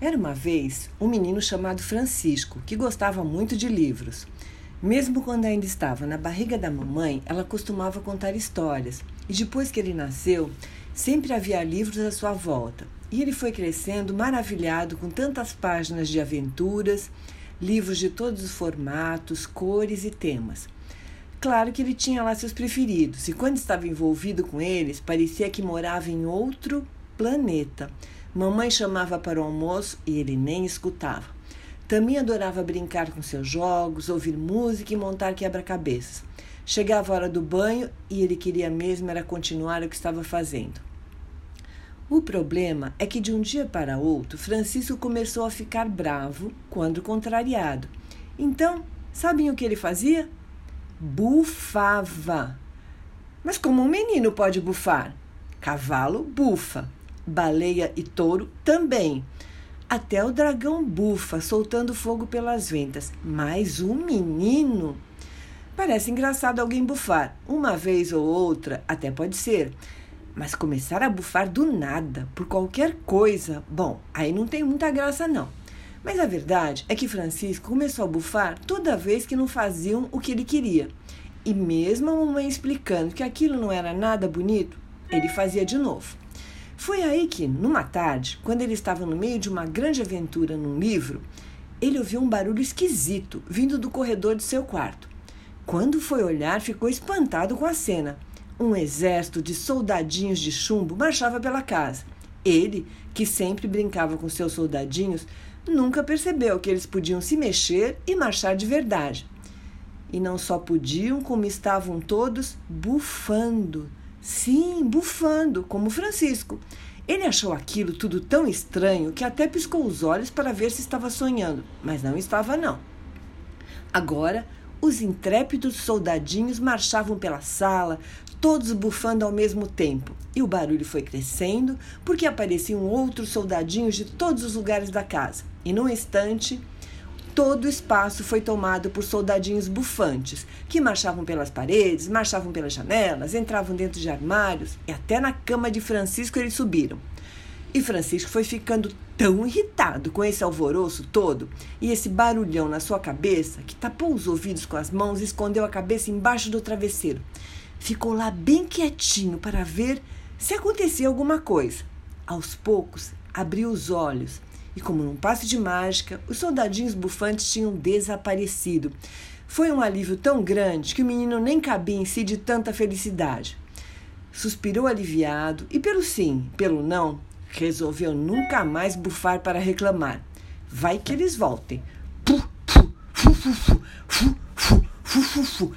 Era uma vez um menino chamado Francisco que gostava muito de livros. Mesmo quando ainda estava na barriga da mamãe, ela costumava contar histórias. E depois que ele nasceu, sempre havia livros à sua volta. E ele foi crescendo maravilhado com tantas páginas de aventuras, livros de todos os formatos, cores e temas. Claro que ele tinha lá seus preferidos, e quando estava envolvido com eles, parecia que morava em outro planeta. Mamãe chamava para o almoço e ele nem escutava. Também adorava brincar com seus jogos, ouvir música e montar quebra-cabeças. Chegava a hora do banho e ele queria mesmo era continuar o que estava fazendo. O problema é que de um dia para outro, Francisco começou a ficar bravo quando contrariado. Então, sabem o que ele fazia? Bufava. Mas como um menino pode bufar? Cavalo bufa baleia e touro também. Até o dragão bufa, soltando fogo pelas ventas. Mas um menino. Parece engraçado alguém bufar. Uma vez ou outra, até pode ser. Mas começar a bufar do nada, por qualquer coisa, bom, aí não tem muita graça, não. Mas a verdade é que Francisco começou a bufar toda vez que não faziam o que ele queria. E mesmo a mamãe explicando que aquilo não era nada bonito, ele fazia de novo. Foi aí que, numa tarde, quando ele estava no meio de uma grande aventura num livro, ele ouviu um barulho esquisito vindo do corredor de seu quarto. Quando foi olhar, ficou espantado com a cena. Um exército de soldadinhos de chumbo marchava pela casa. Ele, que sempre brincava com seus soldadinhos, nunca percebeu que eles podiam se mexer e marchar de verdade. E não só podiam, como estavam todos bufando Sim, bufando, como Francisco. Ele achou aquilo tudo tão estranho que até piscou os olhos para ver se estava sonhando, mas não estava não. Agora, os intrépidos soldadinhos marchavam pela sala, todos bufando ao mesmo tempo, e o barulho foi crescendo porque apareciam outros soldadinhos de todos os lugares da casa. E num instante, todo o espaço foi tomado por soldadinhos bufantes, que marchavam pelas paredes, marchavam pelas janelas, entravam dentro de armários e até na cama de Francisco eles subiram. E Francisco foi ficando tão irritado com esse alvoroço todo e esse barulhão na sua cabeça que tapou os ouvidos com as mãos e escondeu a cabeça embaixo do travesseiro. Ficou lá bem quietinho para ver se acontecia alguma coisa. Aos poucos, abriu os olhos e, como num passe de mágica, os soldadinhos bufantes tinham desaparecido. Foi um alívio tão grande que o menino nem cabia em si de tanta felicidade. Suspirou aliviado e, pelo sim, pelo não, resolveu nunca mais bufar para reclamar. Vai que eles voltem. Fu, fu, fu, fu, fu, fu, fu, fu, fu.